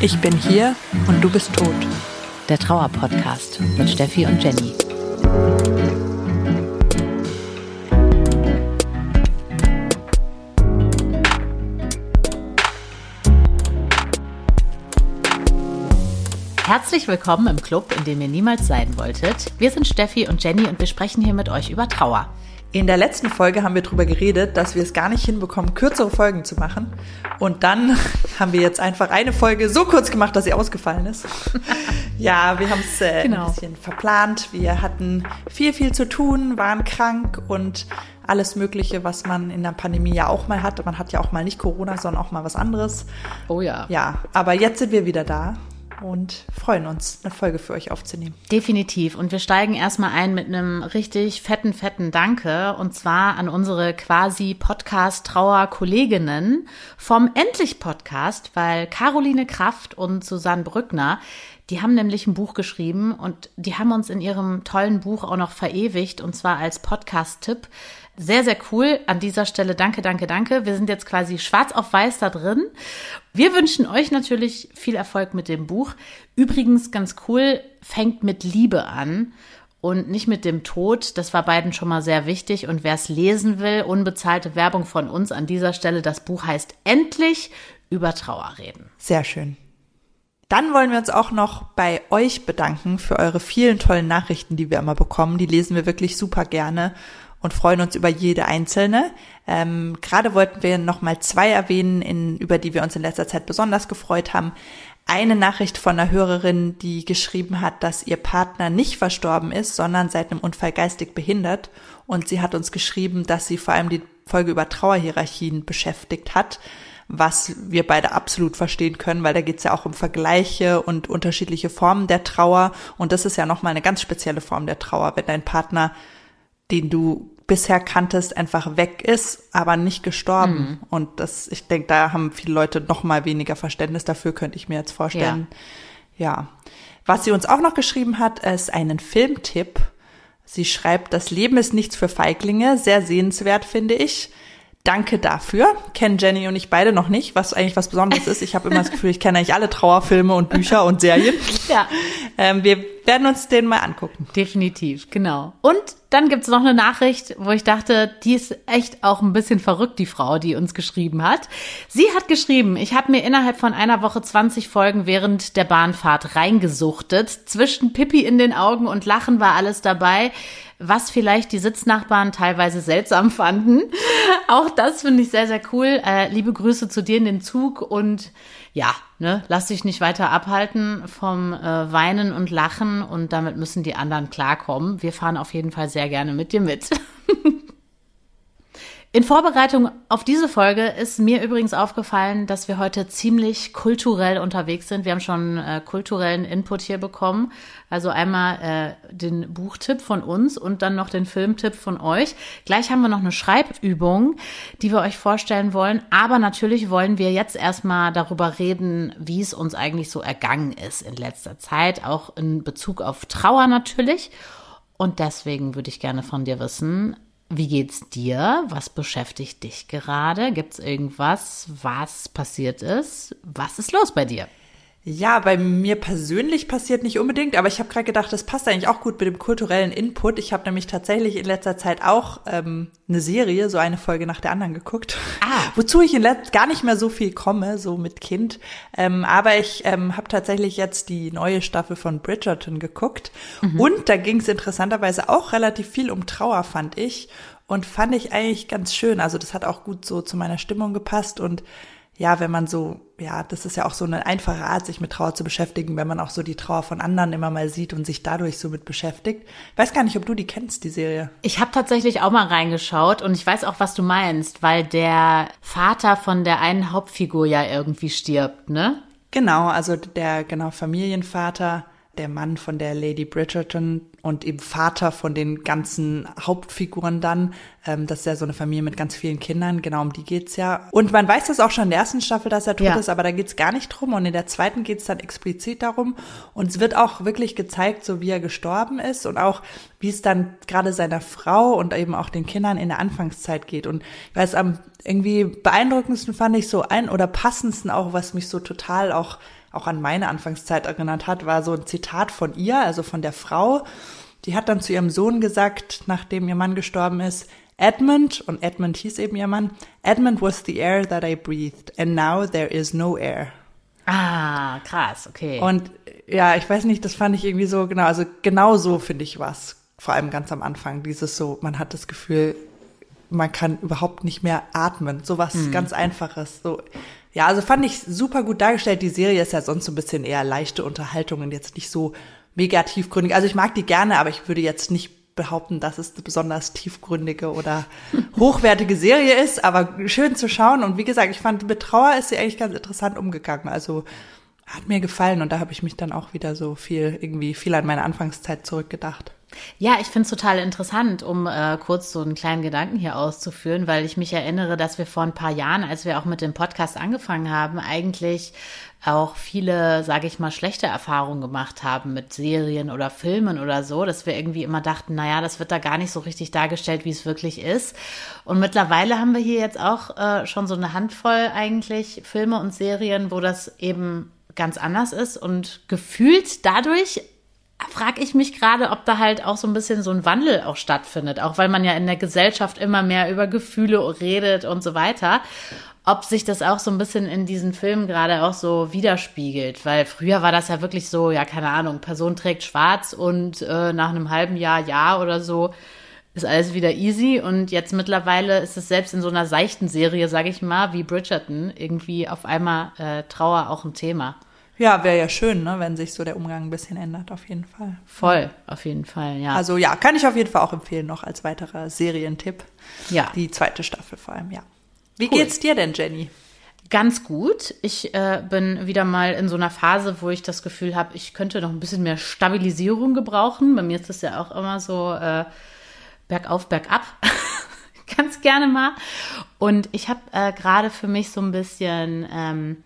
Ich bin hier und du bist tot. Der Trauer-Podcast mit Steffi und Jenny. Herzlich willkommen im Club, in dem ihr niemals sein wolltet. Wir sind Steffi und Jenny und wir sprechen hier mit euch über Trauer. In der letzten Folge haben wir darüber geredet, dass wir es gar nicht hinbekommen, kürzere Folgen zu machen. Und dann haben wir jetzt einfach eine Folge so kurz gemacht, dass sie ausgefallen ist. ja, wir haben es äh, genau. ein bisschen verplant. Wir hatten viel, viel zu tun, waren krank und alles Mögliche, was man in der Pandemie ja auch mal hat. Man hat ja auch mal nicht Corona, sondern auch mal was anderes. Oh ja. Ja, aber jetzt sind wir wieder da und freuen uns, eine Folge für euch aufzunehmen. Definitiv. Und wir steigen erstmal ein mit einem richtig fetten, fetten Danke. Und zwar an unsere quasi Podcast-Trauer-Kolleginnen vom Endlich-Podcast, weil Caroline Kraft und Susanne Brückner, die haben nämlich ein Buch geschrieben und die haben uns in ihrem tollen Buch auch noch verewigt und zwar als Podcast-Tipp sehr, sehr cool. An dieser Stelle danke, danke, danke. Wir sind jetzt quasi schwarz auf weiß da drin. Wir wünschen euch natürlich viel Erfolg mit dem Buch. Übrigens ganz cool, fängt mit Liebe an und nicht mit dem Tod. Das war beiden schon mal sehr wichtig. Und wer es lesen will, unbezahlte Werbung von uns an dieser Stelle. Das Buch heißt Endlich über Trauer reden. Sehr schön. Dann wollen wir uns auch noch bei euch bedanken für eure vielen tollen Nachrichten, die wir immer bekommen. Die lesen wir wirklich super gerne und freuen uns über jede einzelne. Ähm, Gerade wollten wir noch mal zwei erwähnen, in, über die wir uns in letzter Zeit besonders gefreut haben. Eine Nachricht von einer Hörerin, die geschrieben hat, dass ihr Partner nicht verstorben ist, sondern seit einem Unfall geistig behindert. Und sie hat uns geschrieben, dass sie vor allem die Folge über Trauerhierarchien beschäftigt hat, was wir beide absolut verstehen können, weil da geht es ja auch um Vergleiche und unterschiedliche Formen der Trauer. Und das ist ja nochmal eine ganz spezielle Form der Trauer, wenn dein Partner, den du bisher kanntest, einfach weg ist, aber nicht gestorben. Mhm. Und das, ich denke, da haben viele Leute noch mal weniger Verständnis dafür, könnte ich mir jetzt vorstellen. Ja. ja. Was sie uns auch noch geschrieben hat, ist einen Filmtipp. Sie schreibt, das Leben ist nichts für Feiglinge, sehr sehenswert, finde ich. Danke dafür. Kennen Jenny und ich beide noch nicht, was eigentlich was Besonderes ist. Ich habe immer das Gefühl, ich kenne eigentlich alle Trauerfilme und Bücher und Serien. Ja. Ähm, wir werden uns den mal angucken. Definitiv, genau. Und dann gibt's noch eine Nachricht, wo ich dachte, die ist echt auch ein bisschen verrückt, die Frau, die uns geschrieben hat. Sie hat geschrieben, ich habe mir innerhalb von einer Woche 20 Folgen während der Bahnfahrt reingesuchtet. Zwischen Pippi in den Augen und Lachen war alles dabei was vielleicht die Sitznachbarn teilweise seltsam fanden. Auch das finde ich sehr, sehr cool. Äh, liebe Grüße zu dir in den Zug und ja, ne, lass dich nicht weiter abhalten vom äh, Weinen und Lachen und damit müssen die anderen klarkommen. Wir fahren auf jeden Fall sehr gerne mit dir mit. In Vorbereitung auf diese Folge ist mir übrigens aufgefallen, dass wir heute ziemlich kulturell unterwegs sind. Wir haben schon äh, kulturellen Input hier bekommen. Also einmal äh, den Buchtipp von uns und dann noch den Filmtipp von euch. Gleich haben wir noch eine Schreibübung, die wir euch vorstellen wollen. Aber natürlich wollen wir jetzt erstmal darüber reden, wie es uns eigentlich so ergangen ist in letzter Zeit, auch in Bezug auf Trauer natürlich. Und deswegen würde ich gerne von dir wissen, wie geht's dir? Was beschäftigt dich gerade? Gibt's irgendwas, was passiert ist? Was ist los bei dir? Ja, bei mir persönlich passiert nicht unbedingt, aber ich habe gerade gedacht, das passt eigentlich auch gut mit dem kulturellen Input. Ich habe nämlich tatsächlich in letzter Zeit auch ähm, eine Serie, so eine Folge nach der anderen geguckt, ah. wozu ich in letzter gar nicht mehr so viel komme, so mit Kind. Ähm, aber ich ähm, habe tatsächlich jetzt die neue Staffel von Bridgerton geguckt mhm. und da ging es interessanterweise auch relativ viel um Trauer, fand ich. Und fand ich eigentlich ganz schön. Also das hat auch gut so zu meiner Stimmung gepasst und ja, wenn man so, ja, das ist ja auch so eine einfache Art, sich mit Trauer zu beschäftigen, wenn man auch so die Trauer von anderen immer mal sieht und sich dadurch so mit beschäftigt. weiß gar nicht, ob du die kennst, die Serie. Ich habe tatsächlich auch mal reingeschaut und ich weiß auch, was du meinst, weil der Vater von der einen Hauptfigur ja irgendwie stirbt, ne? Genau, also der genau Familienvater der Mann von der Lady Bridgerton und eben Vater von den ganzen Hauptfiguren dann. Ähm, das ist ja so eine Familie mit ganz vielen Kindern, genau um die geht's ja. Und man weiß das auch schon in der ersten Staffel, dass er tot ja. ist, aber da geht's gar nicht drum. Und in der zweiten geht's dann explizit darum. Und es wird auch wirklich gezeigt, so wie er gestorben ist und auch wie es dann gerade seiner Frau und eben auch den Kindern in der Anfangszeit geht. Und ich weiß, am irgendwie beeindruckendsten fand ich so ein oder passendsten auch, was mich so total auch auch an meine Anfangszeit erinnert hat, war so ein Zitat von ihr, also von der Frau. Die hat dann zu ihrem Sohn gesagt, nachdem ihr Mann gestorben ist, Edmund, und Edmund hieß eben ihr Mann, Edmund was the air that I breathed, and now there is no air. Ah, krass, okay. Und ja, ich weiß nicht, das fand ich irgendwie so, genau, also genau so finde ich was. Vor allem ganz am Anfang, dieses so, man hat das Gefühl, man kann überhaupt nicht mehr atmen. So was hm. ganz Einfaches. So, ja, also fand ich super gut dargestellt. Die Serie ist ja sonst so ein bisschen eher leichte Unterhaltung und jetzt nicht so mega tiefgründig. Also ich mag die gerne, aber ich würde jetzt nicht behaupten, dass es eine besonders tiefgründige oder hochwertige Serie ist, aber schön zu schauen. Und wie gesagt, ich fand, mit Trauer ist sie eigentlich ganz interessant umgegangen. Also hat mir gefallen und da habe ich mich dann auch wieder so viel, irgendwie viel an meine Anfangszeit zurückgedacht. Ja, ich finde es total interessant, um äh, kurz so einen kleinen Gedanken hier auszuführen, weil ich mich erinnere, dass wir vor ein paar Jahren, als wir auch mit dem Podcast angefangen haben, eigentlich auch viele, sage ich mal, schlechte Erfahrungen gemacht haben mit Serien oder Filmen oder so, dass wir irgendwie immer dachten, naja, das wird da gar nicht so richtig dargestellt, wie es wirklich ist. Und mittlerweile haben wir hier jetzt auch äh, schon so eine Handvoll eigentlich Filme und Serien, wo das eben ganz anders ist und gefühlt dadurch frage ich mich gerade, ob da halt auch so ein bisschen so ein Wandel auch stattfindet, auch weil man ja in der Gesellschaft immer mehr über Gefühle redet und so weiter. Ob sich das auch so ein bisschen in diesen Filmen gerade auch so widerspiegelt, weil früher war das ja wirklich so, ja, keine Ahnung, Person trägt schwarz und äh, nach einem halben Jahr ja oder so ist alles wieder easy und jetzt mittlerweile ist es selbst in so einer seichten Serie, sage ich mal, wie Bridgerton, irgendwie auf einmal äh, Trauer auch ein Thema. Ja, wäre ja schön, ne, wenn sich so der Umgang ein bisschen ändert, auf jeden Fall. Voll, auf jeden Fall, ja. Also ja, kann ich auf jeden Fall auch empfehlen, noch als weiterer Serientipp. Ja. Die zweite Staffel vor allem, ja. Wie cool. geht's dir denn, Jenny? Ganz gut. Ich äh, bin wieder mal in so einer Phase, wo ich das Gefühl habe, ich könnte noch ein bisschen mehr Stabilisierung gebrauchen. Bei mir ist das ja auch immer so äh, bergauf, bergab. Ganz gerne mal. Und ich habe äh, gerade für mich so ein bisschen ähm,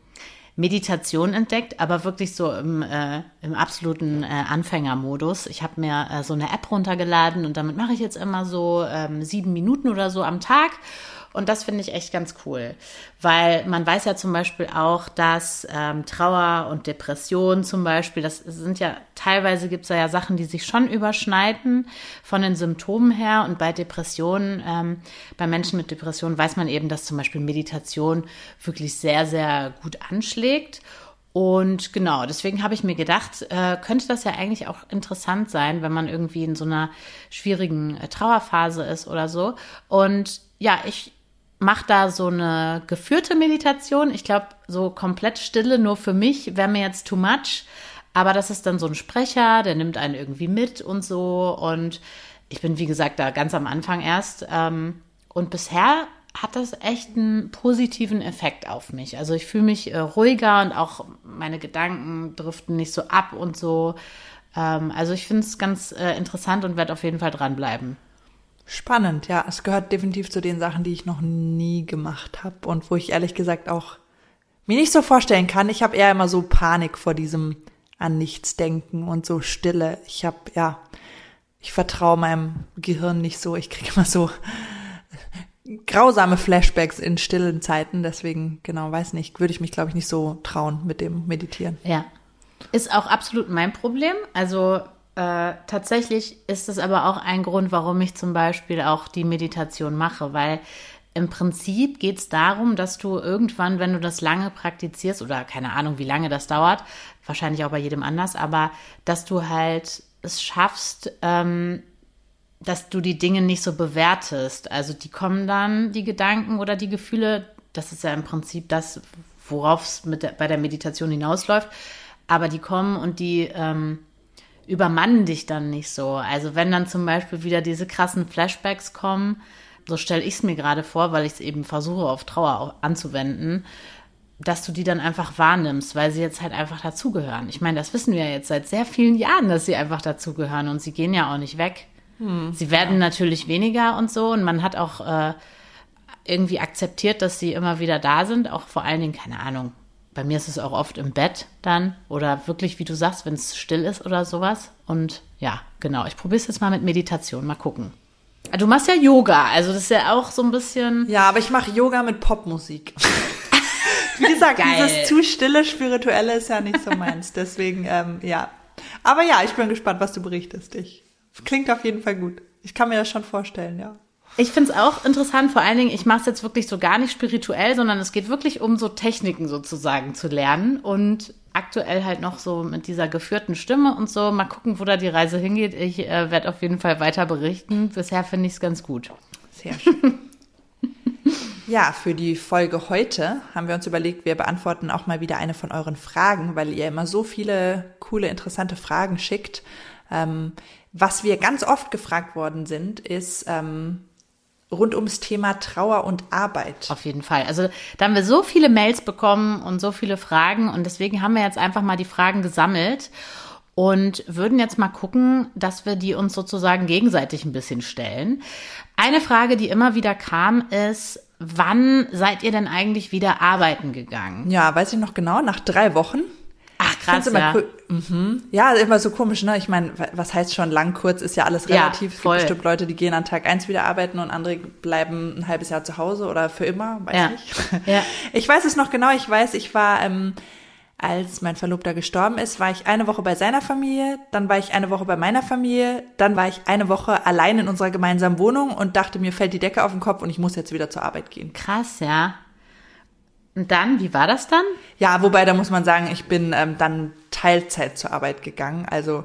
Meditation entdeckt, aber wirklich so im, äh, im absoluten äh, Anfängermodus. Ich habe mir äh, so eine App runtergeladen und damit mache ich jetzt immer so ähm, sieben Minuten oder so am Tag. Und das finde ich echt ganz cool, weil man weiß ja zum Beispiel auch, dass ähm, Trauer und Depression zum Beispiel, das sind ja teilweise gibt es ja Sachen, die sich schon überschneiden von den Symptomen her. Und bei Depressionen, ähm, bei Menschen mit Depressionen weiß man eben, dass zum Beispiel Meditation wirklich sehr, sehr gut anschlägt. Und genau, deswegen habe ich mir gedacht, äh, könnte das ja eigentlich auch interessant sein, wenn man irgendwie in so einer schwierigen äh, Trauerphase ist oder so. Und ja, ich mache da so eine geführte Meditation. Ich glaube, so komplett Stille nur für mich wäre mir jetzt too much. Aber das ist dann so ein Sprecher, der nimmt einen irgendwie mit und so. Und ich bin, wie gesagt, da ganz am Anfang erst. Ähm, und bisher hat das echt einen positiven Effekt auf mich. Also ich fühle mich äh, ruhiger und auch meine Gedanken driften nicht so ab und so. Ähm, also ich finde es ganz äh, interessant und werde auf jeden Fall dranbleiben. Spannend, ja. Es gehört definitiv zu den Sachen, die ich noch nie gemacht habe und wo ich ehrlich gesagt auch mir nicht so vorstellen kann. Ich habe eher immer so Panik vor diesem an nichts denken und so Stille. Ich habe ja, ich vertraue meinem Gehirn nicht so. Ich kriege immer so grausame Flashbacks in stillen Zeiten. Deswegen, genau, weiß nicht, würde ich mich, glaube ich, nicht so trauen mit dem Meditieren. Ja. Ist auch absolut mein Problem. Also äh, tatsächlich ist es aber auch ein Grund, warum ich zum Beispiel auch die Meditation mache, weil im Prinzip geht es darum, dass du irgendwann, wenn du das lange praktizierst, oder keine Ahnung, wie lange das dauert, wahrscheinlich auch bei jedem anders, aber dass du halt es schaffst, ähm, dass du die Dinge nicht so bewertest. Also die kommen dann, die Gedanken oder die Gefühle, das ist ja im Prinzip das, worauf es bei der Meditation hinausläuft, aber die kommen und die ähm, übermannen dich dann nicht so. Also wenn dann zum Beispiel wieder diese krassen Flashbacks kommen, so stelle ich es mir gerade vor, weil ich es eben versuche auf Trauer anzuwenden, dass du die dann einfach wahrnimmst, weil sie jetzt halt einfach dazugehören. Ich meine, das wissen wir jetzt seit sehr vielen Jahren, dass sie einfach dazugehören und sie gehen ja auch nicht weg. Hm, sie werden ja. natürlich weniger und so und man hat auch äh, irgendwie akzeptiert, dass sie immer wieder da sind, auch vor allen Dingen, keine Ahnung, bei mir ist es auch oft im Bett dann oder wirklich, wie du sagst, wenn es still ist oder sowas. Und ja, genau, ich probiere es jetzt mal mit Meditation, mal gucken. Du machst ja Yoga, also das ist ja auch so ein bisschen. Ja, aber ich mache Yoga mit Popmusik. Wie gesagt, Geil. dieses zu stille Spirituelle ist ja nicht so meins. Deswegen, ähm, ja. Aber ja, ich bin gespannt, was du berichtest. Ich, klingt auf jeden Fall gut. Ich kann mir das schon vorstellen, ja. Ich finde es auch interessant, vor allen Dingen, ich mache es jetzt wirklich so gar nicht spirituell, sondern es geht wirklich um so Techniken sozusagen zu lernen und aktuell halt noch so mit dieser geführten Stimme und so. Mal gucken, wo da die Reise hingeht. Ich äh, werde auf jeden Fall weiter berichten. Bisher finde ich es ganz gut. Sehr schön. Ja, für die Folge heute haben wir uns überlegt, wir beantworten auch mal wieder eine von euren Fragen, weil ihr immer so viele coole, interessante Fragen schickt. Ähm, was wir ganz oft gefragt worden sind, ist ähm, rund ums Thema Trauer und Arbeit. Auf jeden Fall. Also da haben wir so viele Mails bekommen und so viele Fragen und deswegen haben wir jetzt einfach mal die Fragen gesammelt und würden jetzt mal gucken, dass wir die uns sozusagen gegenseitig ein bisschen stellen. Eine Frage, die immer wieder kam, ist, wann seid ihr denn eigentlich wieder arbeiten gegangen? Ja, weiß ich noch genau, nach drei Wochen. Krass, immer ja. Mhm. Ja, immer so komisch, ne? Ich meine, was heißt schon lang, kurz, ist ja alles relativ. Ja. Es gibt bestimmt Leute, die gehen an Tag eins wieder arbeiten und andere bleiben ein halbes Jahr zu Hause oder für immer, weiß ja. nicht. Ja. Ich weiß es noch genau, ich weiß, ich war ähm, als mein Verlobter gestorben ist, war ich eine Woche bei seiner Familie, dann war ich eine Woche bei meiner Familie, dann war ich eine Woche allein in unserer gemeinsamen Wohnung und dachte, mir fällt die Decke auf den Kopf und ich muss jetzt wieder zur Arbeit gehen. Krass, ja. Und dann, wie war das dann? Ja, wobei, da muss man sagen, ich bin ähm, dann Teilzeit zur Arbeit gegangen. Also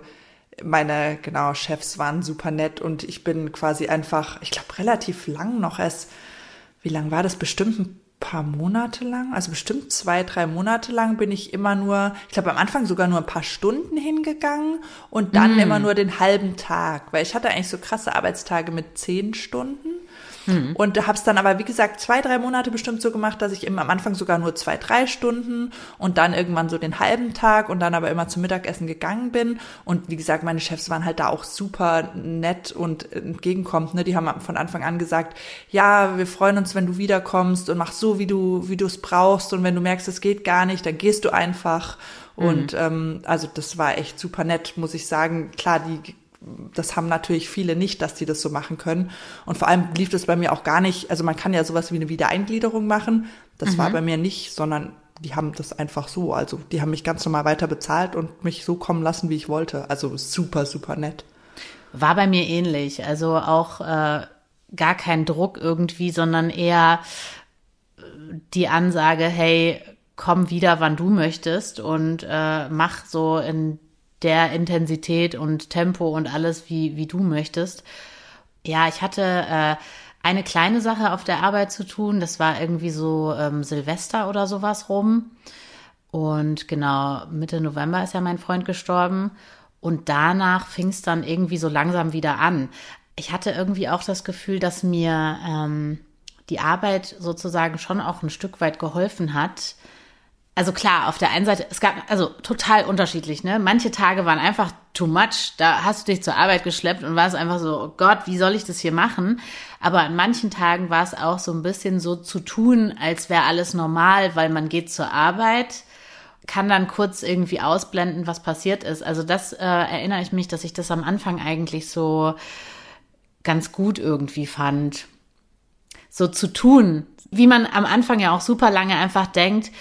meine, genau, Chefs waren super nett und ich bin quasi einfach, ich glaube, relativ lang noch erst, wie lang war das? Bestimmt ein paar Monate lang, also bestimmt zwei, drei Monate lang bin ich immer nur, ich glaube am Anfang sogar nur ein paar Stunden hingegangen und dann mm. immer nur den halben Tag, weil ich hatte eigentlich so krasse Arbeitstage mit zehn Stunden. Mhm. Und habe es dann aber, wie gesagt, zwei, drei Monate bestimmt so gemacht, dass ich eben am Anfang sogar nur zwei, drei Stunden und dann irgendwann so den halben Tag und dann aber immer zum Mittagessen gegangen bin. Und wie gesagt, meine Chefs waren halt da auch super nett und entgegenkommt. Ne? Die haben von Anfang an gesagt, ja, wir freuen uns, wenn du wiederkommst und mach so, wie du, wie du es brauchst. Und wenn du merkst, es geht gar nicht, dann gehst du einfach. Und mhm. ähm, also das war echt super nett, muss ich sagen. Klar, die das haben natürlich viele nicht, dass die das so machen können. Und vor allem lief das bei mir auch gar nicht. Also man kann ja sowas wie eine Wiedereingliederung machen. Das mhm. war bei mir nicht, sondern die haben das einfach so. Also die haben mich ganz normal weiter bezahlt und mich so kommen lassen, wie ich wollte. Also super, super nett. War bei mir ähnlich. Also auch äh, gar kein Druck irgendwie, sondern eher äh, die Ansage, hey, komm wieder, wann du möchtest und äh, mach so in der Intensität und Tempo und alles, wie, wie du möchtest. Ja, ich hatte äh, eine kleine Sache auf der Arbeit zu tun. Das war irgendwie so ähm, Silvester oder sowas rum. Und genau, Mitte November ist ja mein Freund gestorben. Und danach fing es dann irgendwie so langsam wieder an. Ich hatte irgendwie auch das Gefühl, dass mir ähm, die Arbeit sozusagen schon auch ein Stück weit geholfen hat, also klar, auf der einen Seite, es gab, also total unterschiedlich, ne? Manche Tage waren einfach too much, da hast du dich zur Arbeit geschleppt und war es einfach so, oh Gott, wie soll ich das hier machen? Aber an manchen Tagen war es auch so ein bisschen so zu tun, als wäre alles normal, weil man geht zur Arbeit, kann dann kurz irgendwie ausblenden, was passiert ist. Also das äh, erinnere ich mich, dass ich das am Anfang eigentlich so ganz gut irgendwie fand. So zu tun, wie man am Anfang ja auch super lange einfach denkt,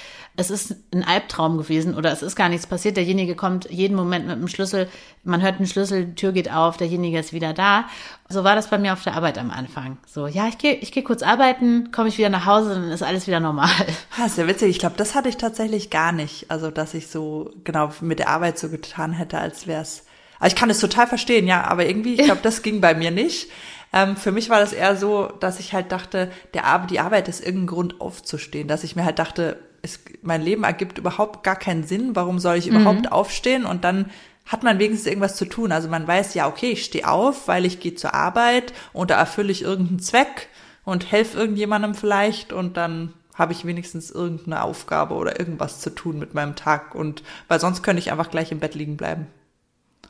es ist ein Albtraum gewesen oder es ist gar nichts passiert. Derjenige kommt jeden Moment mit dem Schlüssel, man hört einen Schlüssel, die Tür geht auf, derjenige ist wieder da. So war das bei mir auf der Arbeit am Anfang. So, ja, ich gehe ich geh kurz arbeiten, komme ich wieder nach Hause, dann ist alles wieder normal. Ha, ist ja witzig. Ich glaube, das hatte ich tatsächlich gar nicht. Also, dass ich so genau mit der Arbeit so getan hätte, als wäre es. Also ich kann es total verstehen, ja, aber irgendwie, ich glaube, das ging bei mir nicht. Ähm, für mich war das eher so, dass ich halt dachte, der Arbeit, die Arbeit ist irgendein Grund aufzustehen, dass ich mir halt dachte, es, mein Leben ergibt überhaupt gar keinen Sinn. Warum soll ich überhaupt mhm. aufstehen? Und dann hat man wenigstens irgendwas zu tun. Also man weiß ja, okay, ich stehe auf, weil ich gehe zur Arbeit und da erfülle ich irgendeinen Zweck und helfe irgendjemandem vielleicht und dann habe ich wenigstens irgendeine Aufgabe oder irgendwas zu tun mit meinem Tag und weil sonst könnte ich einfach gleich im Bett liegen bleiben.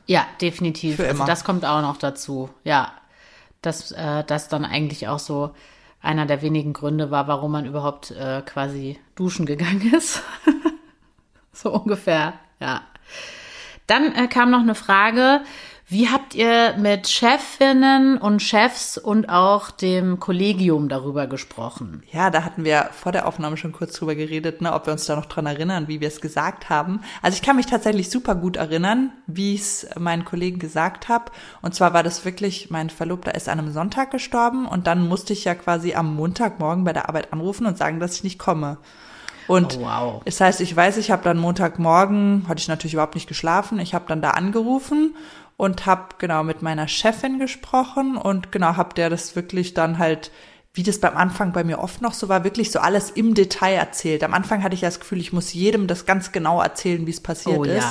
Ja, definitiv. Für Also immer. das kommt auch noch dazu. Ja, dass äh, das dann eigentlich auch so einer der wenigen Gründe war, warum man überhaupt äh, quasi duschen gegangen ist. so ungefähr, ja. Dann äh, kam noch eine Frage, wie habt ihr mit Chefinnen und Chefs und auch dem Kollegium darüber gesprochen? Ja, da hatten wir vor der Aufnahme schon kurz drüber geredet, ne, ob wir uns da noch dran erinnern, wie wir es gesagt haben. Also ich kann mich tatsächlich super gut erinnern, wie ich es meinen Kollegen gesagt habe. Und zwar war das wirklich, mein Verlobter ist an einem Sonntag gestorben und dann musste ich ja quasi am Montagmorgen bei der Arbeit anrufen und sagen, dass ich nicht komme. Und Oh, wow. das heißt, ich weiß, ich habe dann Montagmorgen, hatte ich natürlich überhaupt nicht geschlafen, ich habe dann da angerufen und habe genau mit meiner Chefin gesprochen und genau habe der das wirklich dann halt, wie das beim Anfang bei mir oft noch so war, wirklich so alles im Detail erzählt. Am Anfang hatte ich ja das Gefühl, ich muss jedem das ganz genau erzählen, wie es passiert Oh ja, ist.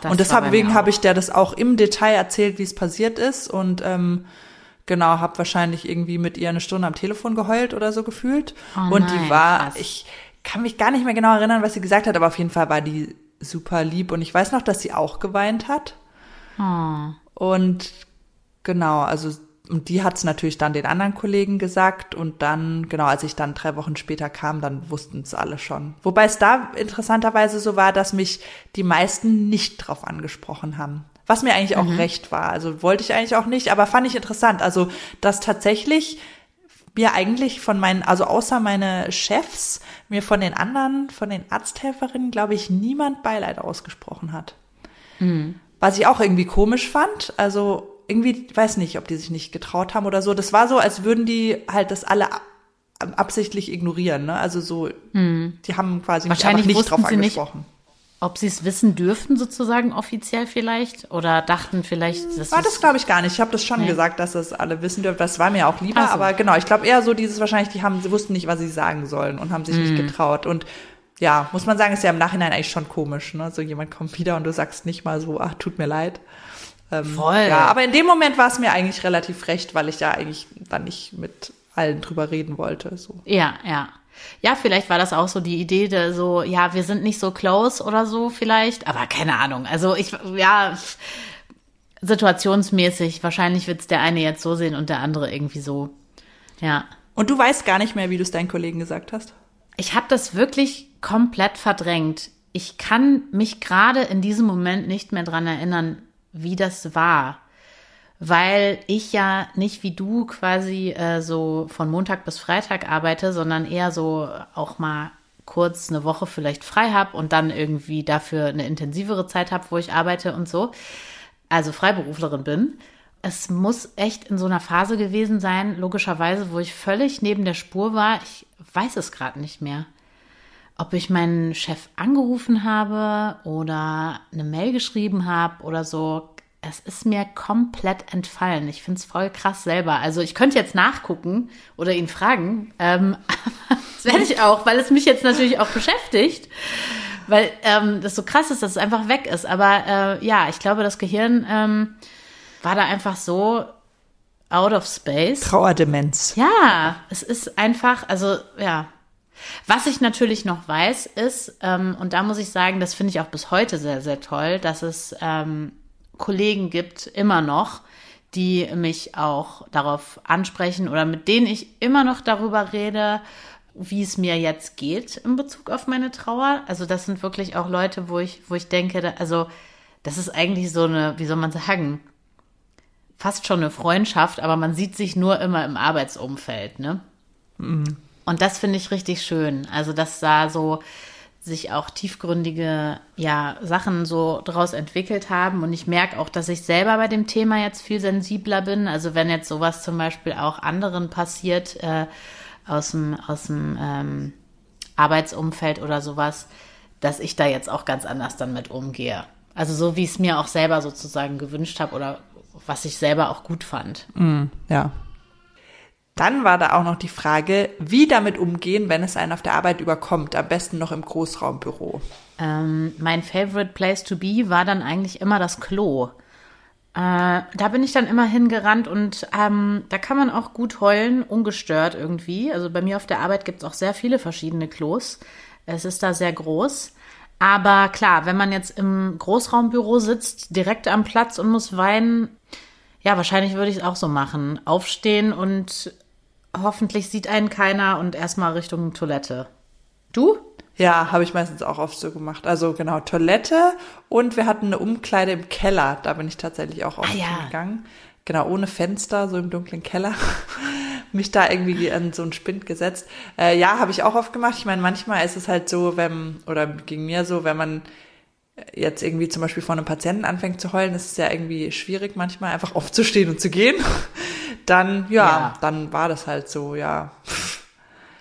das und deswegen habe ich der das auch im Detail erzählt, wie es passiert ist und ähm, genau, habe wahrscheinlich irgendwie mit ihr eine Stunde am Telefon geheult oder so gefühlt. Oh und nein, die war, krass. ich kann mich gar nicht mehr genau erinnern, was sie gesagt hat, aber auf jeden Fall war die super lieb und ich weiß noch, dass sie auch geweint hat. Oh. Und genau, also und die hat es natürlich dann den anderen Kollegen gesagt und dann, genau, als ich dann drei Wochen später kam, dann wussten es alle schon. Wobei es da interessanterweise so war, dass mich die meisten nicht drauf angesprochen haben. Was mir eigentlich auch recht war. Also wollte ich eigentlich auch nicht, aber fand ich interessant. Also, dass tatsächlich mir eigentlich von meinen, also außer meine Chefs, mir von den anderen, von den Arzthelferinnen, glaube ich, niemand Beileid ausgesprochen hat. Was ich auch irgendwie komisch fand. Also irgendwie, weiß nicht, ob die sich nicht getraut haben oder so. Das war so, als würden die halt das alle ab- absichtlich ignorieren. Ne? Also so, die haben quasi Wahrscheinlich nicht drauf sie nicht, angesprochen. Ob sie es wissen dürften, sozusagen offiziell vielleicht? Oder dachten vielleicht, das War das, glaube ich, gar nicht. Ich habe das schon Nee. gesagt, dass das alle wissen dürfen. Das war mir auch lieber. So. Aber genau, ich glaube eher so dieses wahrscheinlich, die haben, sie wussten nicht, was sie sagen sollen und haben sich Hm. nicht getraut. Und ja, muss man sagen, ist ja im Nachhinein eigentlich schon komisch. Ne? So jemand kommt wieder und du sagst nicht mal so, ach, tut mir leid. Ähm, Voll. Ja, aber in dem Moment war es mir eigentlich relativ recht, weil ich ja eigentlich dann nicht mit allen drüber reden wollte. So. Ja, ja. Ja, vielleicht war das auch so die Idee, der so, ja, wir sind nicht so close oder so vielleicht, aber keine Ahnung. Also ich, ja, situationsmäßig, wahrscheinlich wird es der eine jetzt so sehen und der andere irgendwie so. Ja. Und du weißt gar nicht mehr, wie du es deinen Kollegen gesagt hast? Ich habe das wirklich komplett verdrängt. Ich kann mich gerade in diesem Moment nicht mehr dran erinnern, wie das war. Weil ich ja nicht wie du quasi äh, so von Montag bis Freitag arbeite, sondern eher so auch mal kurz eine Woche vielleicht frei habe und dann irgendwie dafür eine intensivere Zeit habe, wo ich arbeite und so. Also Freiberuflerin bin. Es muss echt in so einer Phase gewesen sein, logischerweise, wo ich völlig neben der Spur war. Ich weiß es gerade nicht mehr ob ich meinen Chef angerufen habe oder eine Mail geschrieben habe oder so. Es ist mir komplett entfallen. Ich finde es voll krass selber. Also ich könnte jetzt nachgucken oder ihn fragen. Ähm, das werde ich auch, weil es mich jetzt natürlich auch beschäftigt. Weil ähm, das so krass ist, dass es einfach weg ist. Aber äh, ja, ich glaube, das Gehirn ähm, war da einfach so out of space. Trauerdemenz. Ja, es ist einfach, also ja. Was ich natürlich noch weiß, ist, ähm, und da muss ich sagen, das finde ich auch bis heute sehr, sehr toll, dass es ähm, Kollegen gibt, immer noch, die mich auch darauf ansprechen oder mit denen ich immer noch darüber rede, wie es mir jetzt geht in Bezug auf meine Trauer. Also das sind wirklich auch Leute, wo ich, wo ich denke, also das ist eigentlich so eine, wie soll man sagen, fast schon eine Freundschaft, aber man sieht sich nur immer im Arbeitsumfeld, ne? Und das finde ich richtig schön. Also, dass da so sich auch tiefgründige ja, Sachen so draus entwickelt haben. Und ich merke auch, dass ich selber bei dem Thema jetzt viel sensibler bin. Also wenn jetzt sowas zum Beispiel auch anderen passiert äh, aus dem, aus dem ähm, Arbeitsumfeld oder sowas, dass ich da jetzt auch ganz anders dann mit umgehe. Also so, wie ich es mir auch selber sozusagen gewünscht habe oder was ich selber auch gut fand. Ja. Dann war da auch noch die Frage, wie damit umgehen, wenn es einen auf der Arbeit überkommt, am besten noch im Großraumbüro. Ähm, mein favorite place to be war dann eigentlich immer das Klo. Äh, da bin ich dann immer hingerannt und ähm, da kann man auch gut heulen, ungestört irgendwie. Also bei mir auf der Arbeit gibt es auch sehr viele verschiedene Klos. Es ist da sehr groß. Aber klar, wenn man jetzt im Großraumbüro sitzt, direkt am Platz und muss weinen, ja, wahrscheinlich würde ich es auch so machen. Aufstehen und hoffentlich sieht einen keiner und erstmal Richtung Toilette. Du? Ja, habe ich meistens auch oft so gemacht. Also genau, Toilette und wir hatten eine Umkleide im Keller. Da bin ich tatsächlich auch oft Ah, ja. gegangen. Genau, ohne Fenster, so im dunklen Keller. Mich da irgendwie an so einen Spind gesetzt. Äh, ja, habe ich auch oft gemacht. Ich meine, manchmal ist es halt so, wenn, oder ging mir so, wenn man jetzt irgendwie zum Beispiel vor einem Patienten anfängt zu heulen, ist es ja irgendwie schwierig manchmal einfach aufzustehen und zu gehen. Dann, ja, Ja. dann war das halt so, ja.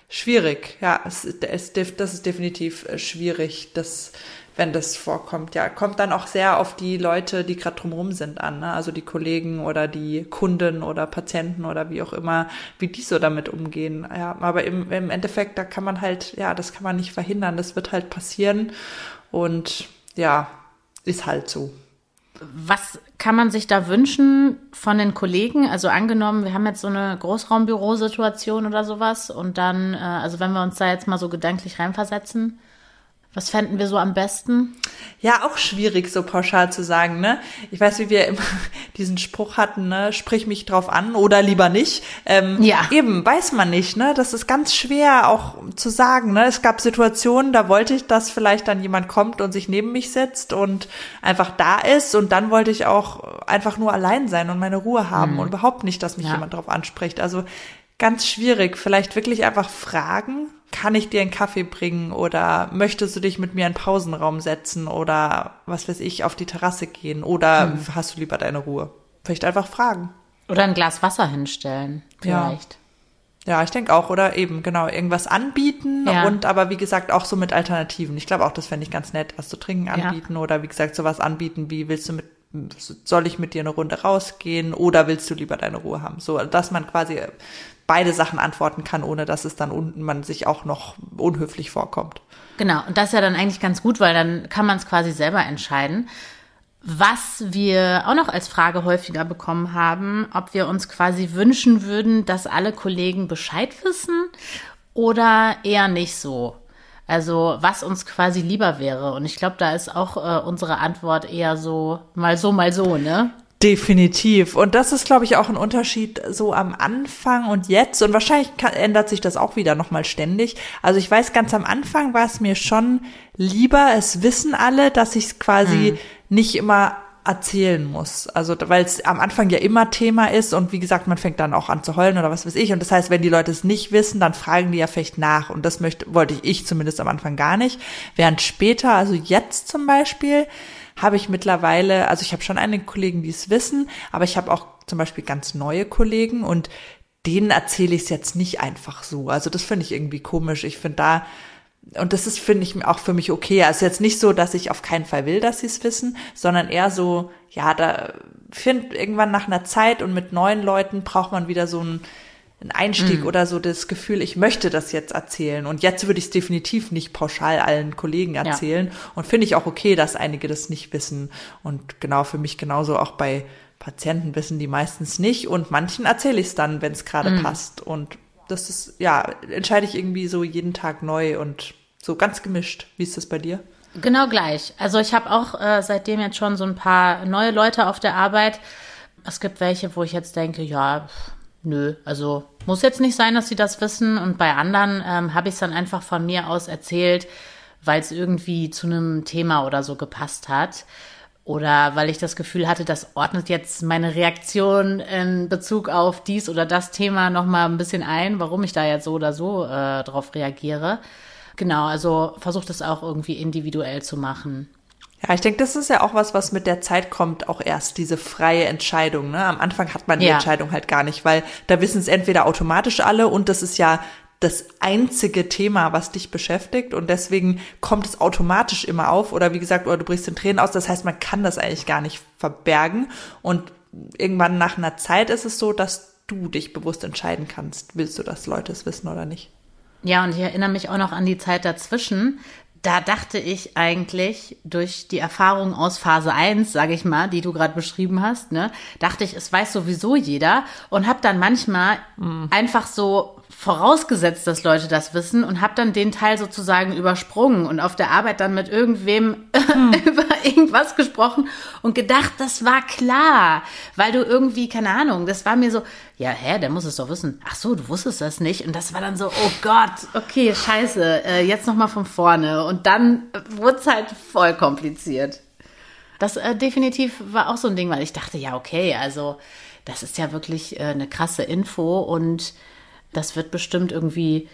Schwierig, ja, es, es, das ist definitiv äh, schwierig, dass, wenn das vorkommt. Ja, kommt dann auch sehr auf die Leute, die gerade drumherum sind an, ne? also die Kollegen oder die Kunden oder Patienten oder wie auch immer, wie die so damit umgehen. Ja, aber im, im Endeffekt, da kann man halt, ja, das kann man nicht verhindern, das wird halt passieren und ja, ist halt so. Was kann man sich da wünschen von den Kollegen? Also angenommen, wir haben jetzt so eine Großraumbürosituation oder sowas und dann, äh, also wenn wir uns da jetzt mal so gedanklich reinversetzen, was fänden wir so am besten? Ja, auch schwierig, so pauschal zu sagen, ne? Ich weiß, wie wir immer diesen Spruch hatten, ne? Sprich mich drauf an oder lieber nicht. Ähm, Ja. Eben, weiß man nicht, ne? Das ist ganz schwer auch zu sagen, ne? Es gab Situationen, da wollte ich, dass vielleicht dann jemand kommt und sich neben mich setzt und einfach da ist und dann wollte ich auch einfach nur allein sein und meine Ruhe haben und überhaupt nicht, dass mich Ja. jemand drauf anspricht. Also ganz schwierig. Vielleicht wirklich einfach fragen, kann ich dir einen Kaffee bringen oder möchtest du dich mit mir in den Pausenraum setzen oder was weiß ich, auf die Terrasse gehen oder hast du lieber deine Ruhe? Vielleicht einfach fragen. Oder ein Glas Wasser hinstellen, Ja. vielleicht. Ja, ich denke auch, oder eben, genau, irgendwas anbieten Ja. und aber wie gesagt auch so mit Alternativen. Ich glaube auch, das fände ich ganz nett, was zu trinken Ja. anbieten oder wie gesagt sowas anbieten, wie willst du mit, soll ich mit dir eine Runde rausgehen oder willst du lieber deine Ruhe haben? So, dass man quasi beide Sachen antworten kann, ohne dass es dann unten man sich auch noch unhöflich vorkommt. Genau, und das ist ja dann eigentlich ganz gut, weil dann kann man es quasi selber entscheiden. Was wir auch noch als Frage häufiger bekommen haben, ob wir uns quasi wünschen würden, dass alle Kollegen Bescheid wissen oder eher nicht so. Also was uns quasi lieber wäre. Und ich glaube, da ist auch äh, unsere Antwort eher so mal so, mal so, ne? Definitiv. Und das ist, glaube ich, auch ein Unterschied so am Anfang und jetzt. Und wahrscheinlich kann, ändert sich das auch wieder nochmal ständig. Also ich weiß, ganz am Anfang war es mir schon lieber, es wissen alle, dass ich es quasi nicht immer erzählen muss. Also weil es am Anfang ja immer Thema ist und wie gesagt, man fängt dann auch an zu heulen oder was weiß ich. Und das heißt, wenn die Leute es nicht wissen, dann fragen die ja vielleicht nach. Und das möchte, wollte ich zumindest am Anfang gar nicht. Während später, also jetzt zum Beispiel, habe ich mittlerweile, also ich habe schon einige Kollegen, die es wissen, aber ich habe auch zum Beispiel ganz neue Kollegen und denen erzähle ich es jetzt nicht einfach so. Also das finde ich irgendwie komisch. Ich finde da, und das ist, finde ich, auch für mich okay. Also jetzt nicht so, dass ich auf keinen Fall will, dass sie es wissen, sondern eher so, ja, da finde irgendwann nach einer Zeit und mit neuen Leuten braucht man wieder so einen, einen Einstieg oder so das Gefühl, ich möchte das jetzt erzählen. Und jetzt würde ich es definitiv nicht pauschal allen Kollegen erzählen. Und finde ich auch okay, dass einige das nicht wissen. Und genau für mich genauso auch bei Patienten wissen die meistens nicht. Und manchen erzähle ich es dann, wenn es gerade passt. Und das ist, ja, entscheide ich irgendwie so jeden Tag neu und so ganz gemischt. Wie ist das bei dir? Genau gleich. Also ich habe auch äh, seitdem jetzt schon so ein paar neue Leute auf der Arbeit. Es gibt welche, wo ich jetzt denke, ja, pff, nö, also muss jetzt nicht sein, dass sie das wissen. Und bei anderen ähm, habe ich es dann einfach von mir aus erzählt, weil es irgendwie zu einem Thema oder so gepasst hat. Oder weil ich das Gefühl hatte, das ordnet jetzt meine Reaktion in Bezug auf dies oder das Thema nochmal ein bisschen ein, warum ich da jetzt so oder so äh, drauf reagiere. Genau, also versucht es auch irgendwie individuell zu machen. Ja, ich denke, das ist ja auch was, was mit der Zeit kommt, auch erst diese freie Entscheidung. Ne? Am Anfang hat man die Ja. Entscheidung halt gar nicht, weil da wissen es entweder automatisch alle und das ist ja das einzige Thema, was dich beschäftigt und deswegen kommt es automatisch immer auf oder wie gesagt, oder du brichst in Tränen aus. Das heißt, man kann das eigentlich gar nicht verbergen und irgendwann nach einer Zeit ist es so, dass du dich bewusst entscheiden kannst, willst du, dass Leute es wissen oder nicht. Ja, und ich erinnere mich auch noch an die Zeit dazwischen. Da dachte ich eigentlich durch die Erfahrung aus Phase 1, sage ich mal, die du gerade beschrieben hast, ne, dachte ich, es weiß sowieso jeder und habe dann manchmal mhm. einfach so vorausgesetzt, dass Leute das wissen und habe dann den Teil sozusagen übersprungen und auf der Arbeit dann mit irgendwem hm. über irgendwas gesprochen und gedacht, das war klar, weil du irgendwie, keine Ahnung, das war mir so, ja, hä, der muss es doch wissen. Ach so, du wusstest das nicht und das war dann so, oh Gott, okay, scheiße, äh, jetzt noch mal von vorne und dann wurde es halt voll kompliziert. Das äh, definitiv war auch so ein Ding, weil ich dachte, ja, okay, also das ist ja wirklich äh, eine krasse Info und das wird bestimmt irgendwie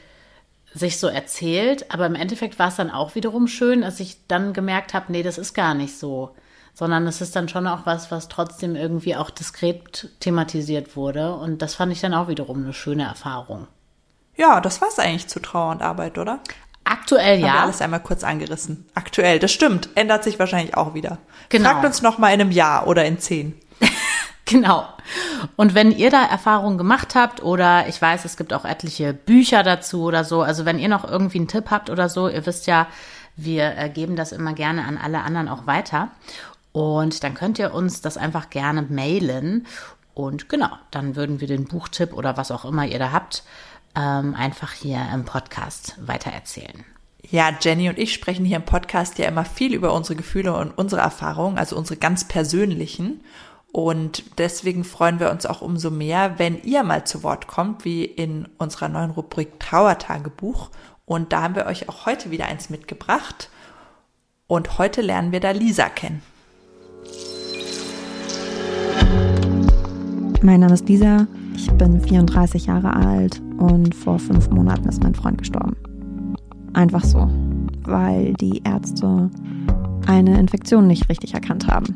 sich so erzählt, aber im Endeffekt war es dann auch wiederum schön, dass ich dann gemerkt habe, nee, das ist gar nicht so, sondern es ist dann schon auch was, was trotzdem irgendwie auch diskret thematisiert wurde und das fand ich dann auch wiederum eine schöne Erfahrung. Ja, das war es eigentlich zu Trauer und Arbeit, oder? Aktuell ja. Haben wir alles einmal kurz angerissen. Aktuell, das stimmt. Ändert sich wahrscheinlich auch wieder. Genau. Fragt uns noch mal in einem Jahr oder in zehn. Genau. Und wenn ihr da Erfahrungen gemacht habt oder ich weiß, es gibt auch etliche Bücher dazu oder so, also wenn ihr noch irgendwie einen Tipp habt oder so, ihr wisst ja, wir äh, geben das immer gerne an alle anderen auch weiter. Und dann könnt ihr uns das einfach gerne mailen. Und genau, dann würden wir den Buchtipp oder was auch immer ihr da habt, ähm, einfach hier im Podcast weitererzählen. Ja, Jenny und ich sprechen hier im Podcast ja immer viel über unsere Gefühle und unsere Erfahrungen, also unsere ganz persönlichen. Und deswegen freuen wir uns auch umso mehr, wenn ihr mal zu Wort kommt, wie in unserer neuen Rubrik Trauertagebuch. Und da haben wir euch auch heute wieder eins mitgebracht. Und heute lernen wir da Lisa kennen. Mein Name ist Lisa, ich bin 34 Jahre alt und vor fünf Monaten ist mein Freund gestorben. Einfach so, weil die Ärzte eine Infektion nicht richtig erkannt haben.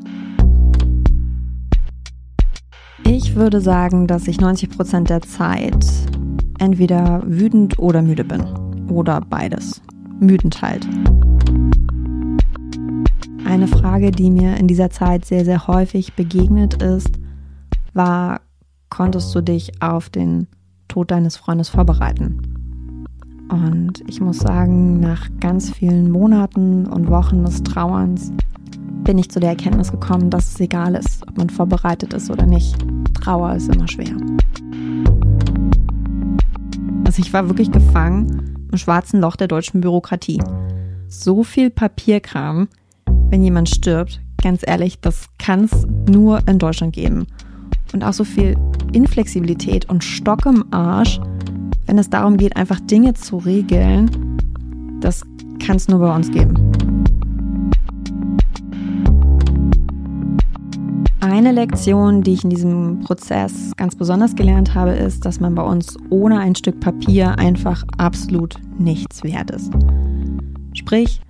Ich würde sagen, dass ich 90 Prozent der Zeit entweder wütend oder müde bin. Oder beides. Müdend halt. Eine Frage, die mir in dieser Zeit sehr, sehr häufig begegnet ist, war, konntest du dich auf den Tod deines Freundes vorbereiten? Und ich muss sagen, nach ganz vielen Monaten und Wochen des Trauerns bin ich zu der Erkenntnis gekommen, dass es egal ist, ob man vorbereitet ist oder nicht. Trauer ist immer schwer. Also ich war wirklich gefangen im schwarzen Loch der deutschen Bürokratie. So viel Papierkram, wenn jemand stirbt, ganz ehrlich, das kann es nur in Deutschland geben. Und auch so viel Inflexibilität und Stock im Arsch, wenn es darum geht, einfach Dinge zu regeln, das kann es nur bei uns geben. Eine Lektion, die ich in diesem Prozess ganz besonders gelernt habe, ist, dass man bei uns ohne ein Stück Papier einfach absolut nichts wert ist. Sprich,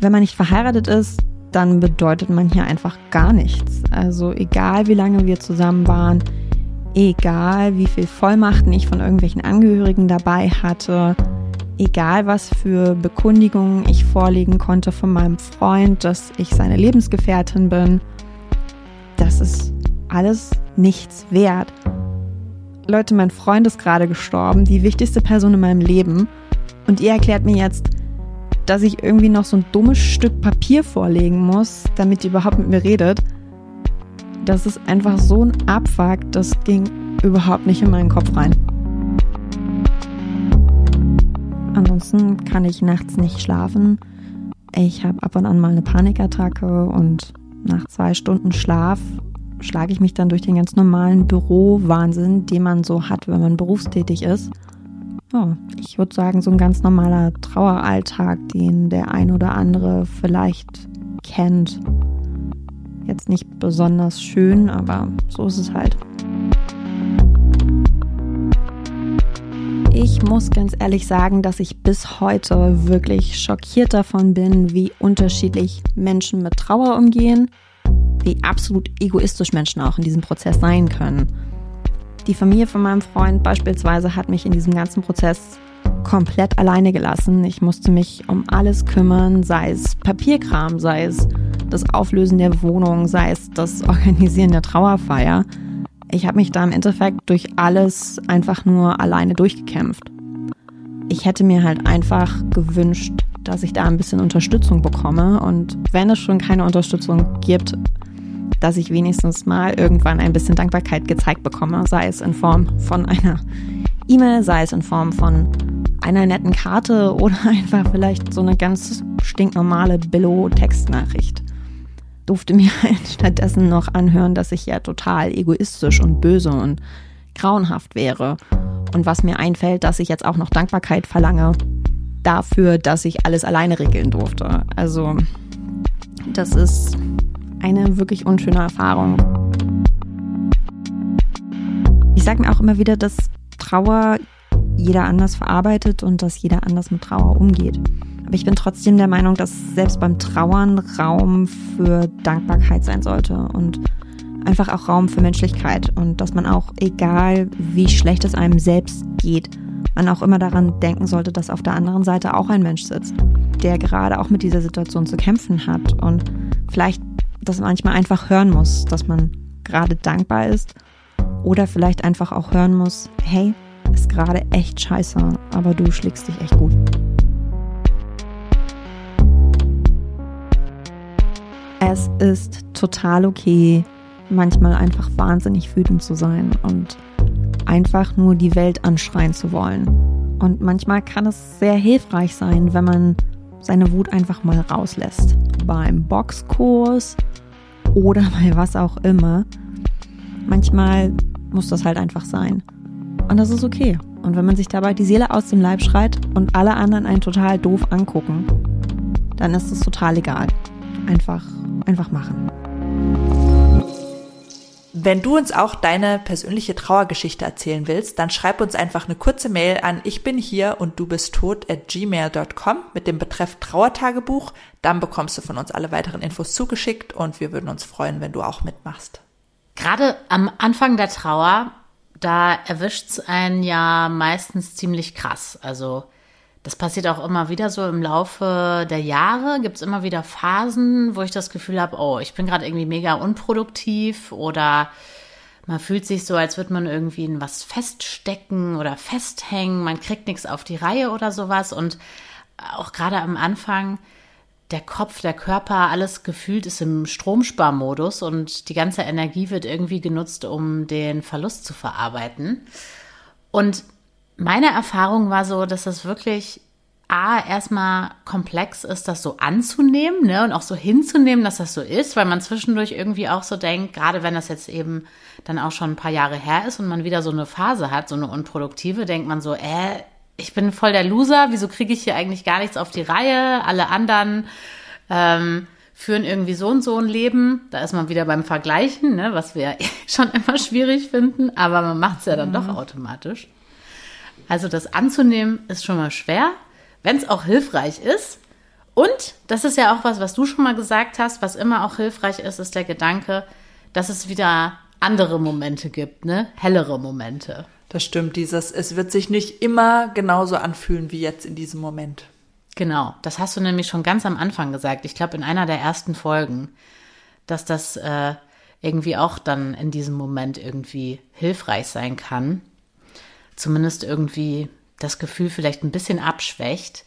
wenn man nicht verheiratet ist, dann bedeutet man hier einfach gar nichts. Also egal wie lange wir zusammen waren, egal wie viel Vollmachten ich von irgendwelchen Angehörigen dabei hatte, egal was für Bekundigungen ich vorlegen konnte von meinem Freund, dass ich seine Lebensgefährtin bin, das ist alles nichts wert. Leute, mein Freund ist gerade gestorben, die wichtigste Person in meinem Leben. Und ihr erklärt mir jetzt, dass ich irgendwie noch so ein dummes Stück Papier vorlegen muss, damit ihr überhaupt mit mir redet. Das ist einfach so ein Abfuck, das ging überhaupt nicht in meinen Kopf rein. Ansonsten kann ich nachts nicht schlafen. Ich habe ab und an mal eine Panikattacke und nach zwei Stunden Schlaf schlage ich mich dann durch den ganz normalen Bürowahnsinn, den man so hat, wenn man berufstätig ist. Ja, ich würde sagen, so ein ganz normaler Traueralltag, den der ein oder andere vielleicht kennt. Jetzt nicht besonders schön, aber so ist es halt. Ich muss ganz ehrlich sagen, dass ich bis heute wirklich schockiert davon bin, wie unterschiedlich Menschen mit Trauer umgehen, wie absolut egoistisch Menschen auch in diesem Prozess sein können. Die Familie von meinem Freund beispielsweise hat mich in diesem ganzen Prozess komplett alleine gelassen. Ich musste mich um alles kümmern, sei es Papierkram, sei es das Auflösen der Wohnung, sei es das Organisieren der Trauerfeier. Ich habe mich da im Endeffekt durch alles einfach nur alleine durchgekämpft. Ich hätte mir halt einfach gewünscht, dass ich da ein bisschen Unterstützung bekomme. Und wenn es schon keine Unterstützung gibt, dass ich wenigstens mal irgendwann ein bisschen Dankbarkeit gezeigt bekomme, sei es in Form von einer E-Mail, sei es in Form von einer netten Karte oder einfach vielleicht so eine ganz stinknormale Billo-Textnachricht. Durfte mir halt stattdessen noch anhören, dass ich ja total egoistisch und böse und grauenhaft wäre. Und was mir einfällt, dass ich jetzt auch noch Dankbarkeit verlange dafür, dass ich alles alleine regeln durfte. Also, das ist eine wirklich unschöne Erfahrung. Ich sage mir auch immer wieder, dass Trauer jeder anders verarbeitet und dass jeder anders mit Trauer umgeht. Aber ich bin trotzdem der Meinung, dass selbst beim Trauern Raum für Dankbarkeit sein sollte und einfach auch Raum für Menschlichkeit und dass man auch, egal wie schlecht es einem selbst geht, man auch immer daran denken sollte, dass auf der anderen Seite auch ein Mensch sitzt, der gerade auch mit dieser Situation zu kämpfen hat und vielleicht das manchmal einfach hören muss, dass man gerade dankbar ist oder vielleicht einfach auch hören muss, hey, ist gerade echt scheiße, aber du schlägst dich echt gut. Es ist total okay, manchmal einfach wahnsinnig wütend zu sein und einfach nur die Welt anschreien zu wollen. Und manchmal kann es sehr hilfreich sein, wenn man seine Wut einfach mal rauslässt. Beim Boxkurs oder bei was auch immer. Manchmal muss das halt einfach sein. Und das ist okay. Und wenn man sich dabei die Seele aus dem Leib schreit und alle anderen einen total doof angucken, dann ist es total egal. Einfach, einfach machen. Wenn du uns auch deine persönliche Trauergeschichte erzählen willst, dann schreib uns einfach eine kurze Mail an ich bin hier und du bist tot at gmail.com mit dem Betreff Trauertagebuch. Dann bekommst du von uns alle weiteren Infos zugeschickt und wir würden uns freuen, wenn du auch mitmachst. Gerade am Anfang der Trauer, da erwischt es einen ja meistens ziemlich krass. Also das passiert auch immer wieder so im Laufe der Jahre. Gibt es immer wieder Phasen, wo ich das Gefühl habe, oh, ich bin gerade irgendwie mega unproduktiv oder man fühlt sich so, als würde man irgendwie in was feststecken oder festhängen. Man kriegt nichts auf die Reihe oder sowas. Und auch gerade am Anfang, der Kopf, der Körper, alles gefühlt ist im Stromsparmodus und die ganze Energie wird irgendwie genutzt, um den Verlust zu verarbeiten. Und meine Erfahrung war so, dass es wirklich A, erstmal komplex ist, das so anzunehmen ne, und auch so hinzunehmen, dass das so ist, weil man zwischendurch irgendwie auch so denkt, gerade wenn das jetzt eben dann auch schon ein paar Jahre her ist und man wieder so eine Phase hat, so eine unproduktive, denkt man so, äh, ich bin voll der Loser, wieso kriege ich hier eigentlich gar nichts auf die Reihe? Alle anderen ähm, führen irgendwie so und so ein Leben. Da ist man wieder beim Vergleichen, ne, was wir schon immer schwierig finden, aber man macht es ja dann mhm. doch automatisch. Also das anzunehmen ist schon mal schwer, wenn es auch hilfreich ist. Und das ist ja auch was, was du schon mal gesagt hast, was immer auch hilfreich ist, ist der Gedanke, dass es wieder andere Momente gibt, ne? Hellere Momente. Das stimmt, dieses, es wird sich nicht immer genauso anfühlen wie jetzt in diesem Moment. Genau, das hast du nämlich schon ganz am Anfang gesagt. Ich glaube, in einer der ersten Folgen, dass das äh, irgendwie auch dann in diesem Moment irgendwie hilfreich sein kann zumindest irgendwie das Gefühl vielleicht ein bisschen abschwächt.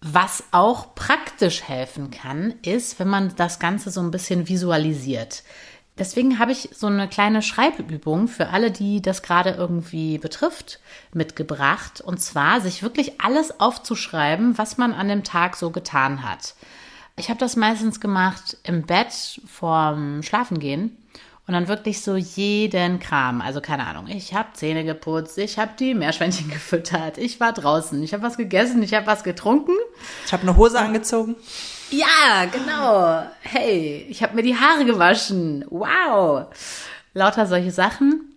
Was auch praktisch helfen kann, ist, wenn man das Ganze so ein bisschen visualisiert. Deswegen habe ich so eine kleine Schreibübung für alle, die das gerade irgendwie betrifft, mitgebracht. Und zwar sich wirklich alles aufzuschreiben, was man an dem Tag so getan hat. Ich habe das meistens gemacht im Bett vorm Schlafengehen und dann wirklich so jeden Kram. Also keine Ahnung, ich habe Zähne geputzt, ich habe die Meerschweinchen gefüttert, ich war draußen, ich habe was gegessen, ich habe was getrunken. Ich habe eine Hose angezogen. Ja, genau. Hey, ich habe mir die Haare gewaschen. Wow. Lauter solche Sachen.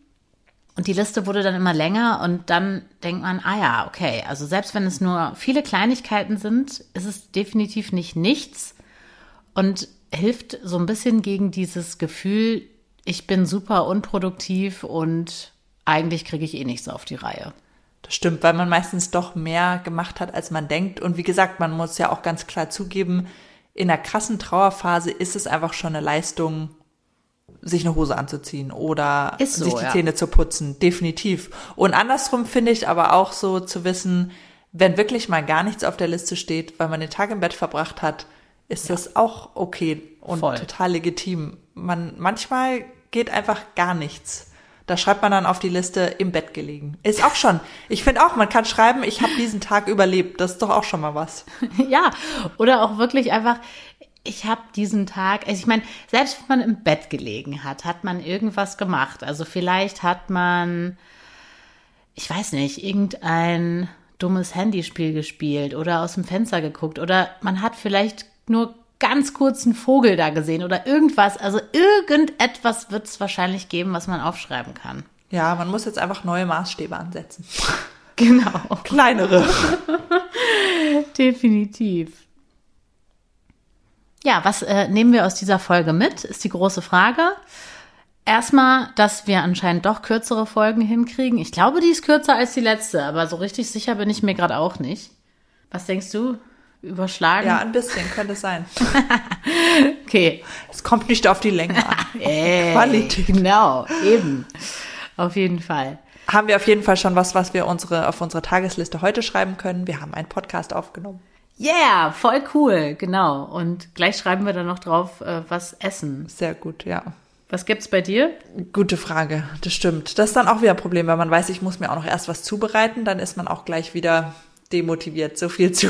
Und die Liste wurde dann immer länger und dann denkt man, ah ja, okay, also selbst wenn es nur viele Kleinigkeiten sind, ist es definitiv nicht nichts und hilft so ein bisschen gegen dieses Gefühl, ich bin super unproduktiv und eigentlich kriege ich eh nichts auf die Reihe. Das stimmt, weil man meistens doch mehr gemacht hat, als man denkt. Und wie gesagt, man muss ja auch ganz klar zugeben, in der krassen Trauerphase ist es einfach schon eine Leistung, sich eine Hose anzuziehen oder so, sich die ja. Zähne zu putzen. Definitiv. Und andersrum finde ich aber auch so zu wissen, wenn wirklich mal gar nichts auf der Liste steht, weil man den Tag im Bett verbracht hat, ist ja. das auch okay und Voll. total legitim. Man, manchmal geht einfach gar nichts. Da schreibt man dann auf die Liste im Bett gelegen. Ist auch schon. Ich finde auch, man kann schreiben, ich habe diesen Tag überlebt. Das ist doch auch schon mal was. ja, oder auch wirklich einfach, ich habe diesen Tag, also ich meine, selbst wenn man im Bett gelegen hat, hat man irgendwas gemacht. Also vielleicht hat man, ich weiß nicht, irgendein dummes Handyspiel gespielt oder aus dem Fenster geguckt oder man hat vielleicht nur ganz kurzen Vogel da gesehen oder irgendwas. Also irgendetwas wird es wahrscheinlich geben, was man aufschreiben kann. Ja, man muss jetzt einfach neue Maßstäbe ansetzen. Genau. Kleinere. Definitiv. Ja, was äh, nehmen wir aus dieser Folge mit, ist die große Frage. Erstmal, dass wir anscheinend doch kürzere Folgen hinkriegen. Ich glaube, die ist kürzer als die letzte, aber so richtig sicher bin ich mir gerade auch nicht. Was denkst du? Überschlagen? Ja, ein bisschen könnte es sein. okay. Es kommt nicht auf die Länge an. Ey, Qualität. Genau, eben. Auf jeden Fall. Haben wir auf jeden Fall schon was, was wir unsere, auf unsere Tagesliste heute schreiben können. Wir haben einen Podcast aufgenommen. Yeah, voll cool, genau. Und gleich schreiben wir dann noch drauf, äh, was essen. Sehr gut, ja. Was gibt's bei dir? Gute Frage, das stimmt. Das ist dann auch wieder ein Problem, weil man weiß, ich muss mir auch noch erst was zubereiten, dann ist man auch gleich wieder demotiviert, so viel zu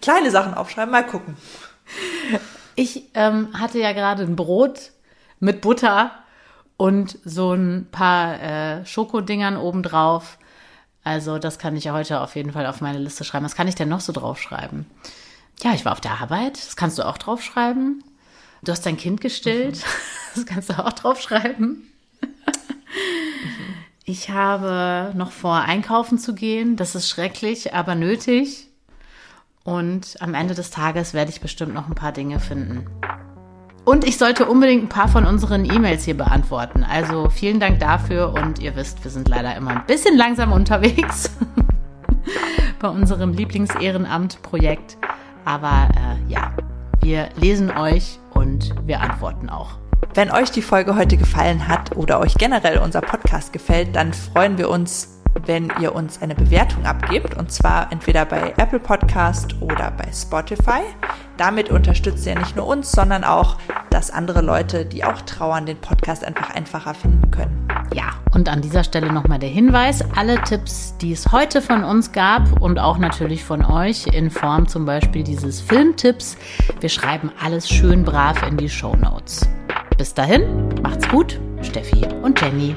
kleine Sachen aufschreiben, mal gucken. Ich ähm, hatte ja gerade ein Brot mit Butter und so ein paar äh, Schokodingern obendrauf. Also das kann ich ja heute auf jeden Fall auf meine Liste schreiben. Was kann ich denn noch so draufschreiben? Ja, ich war auf der Arbeit. Das kannst du auch draufschreiben. Du hast dein Kind gestillt. Mhm. Das kannst du auch draufschreiben. Ich habe noch vor, einkaufen zu gehen. Das ist schrecklich, aber nötig. Und am Ende des Tages werde ich bestimmt noch ein paar Dinge finden. Und ich sollte unbedingt ein paar von unseren E-Mails hier beantworten. Also vielen Dank dafür und ihr wisst, wir sind leider immer ein bisschen langsam unterwegs bei unserem Lieblingsehrenamt-Projekt. Aber äh, ja, wir lesen euch und wir antworten auch. Wenn euch die Folge heute gefallen hat oder euch generell unser Podcast gefällt, dann freuen wir uns, wenn ihr uns eine Bewertung abgebt und zwar entweder bei Apple Podcast oder bei Spotify. Damit unterstützt ihr nicht nur uns, sondern auch, dass andere Leute, die auch trauern, den Podcast einfach einfacher finden können. Ja, und an dieser Stelle nochmal der Hinweis, alle Tipps, die es heute von uns gab und auch natürlich von euch in Form zum Beispiel dieses Filmtipps, wir schreiben alles schön brav in die Show Notes. Bis dahin, macht's gut, Steffi und Jenny.